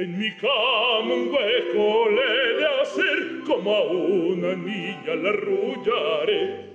En mi cama un hueco le de hacer como a una niña la arrullaré.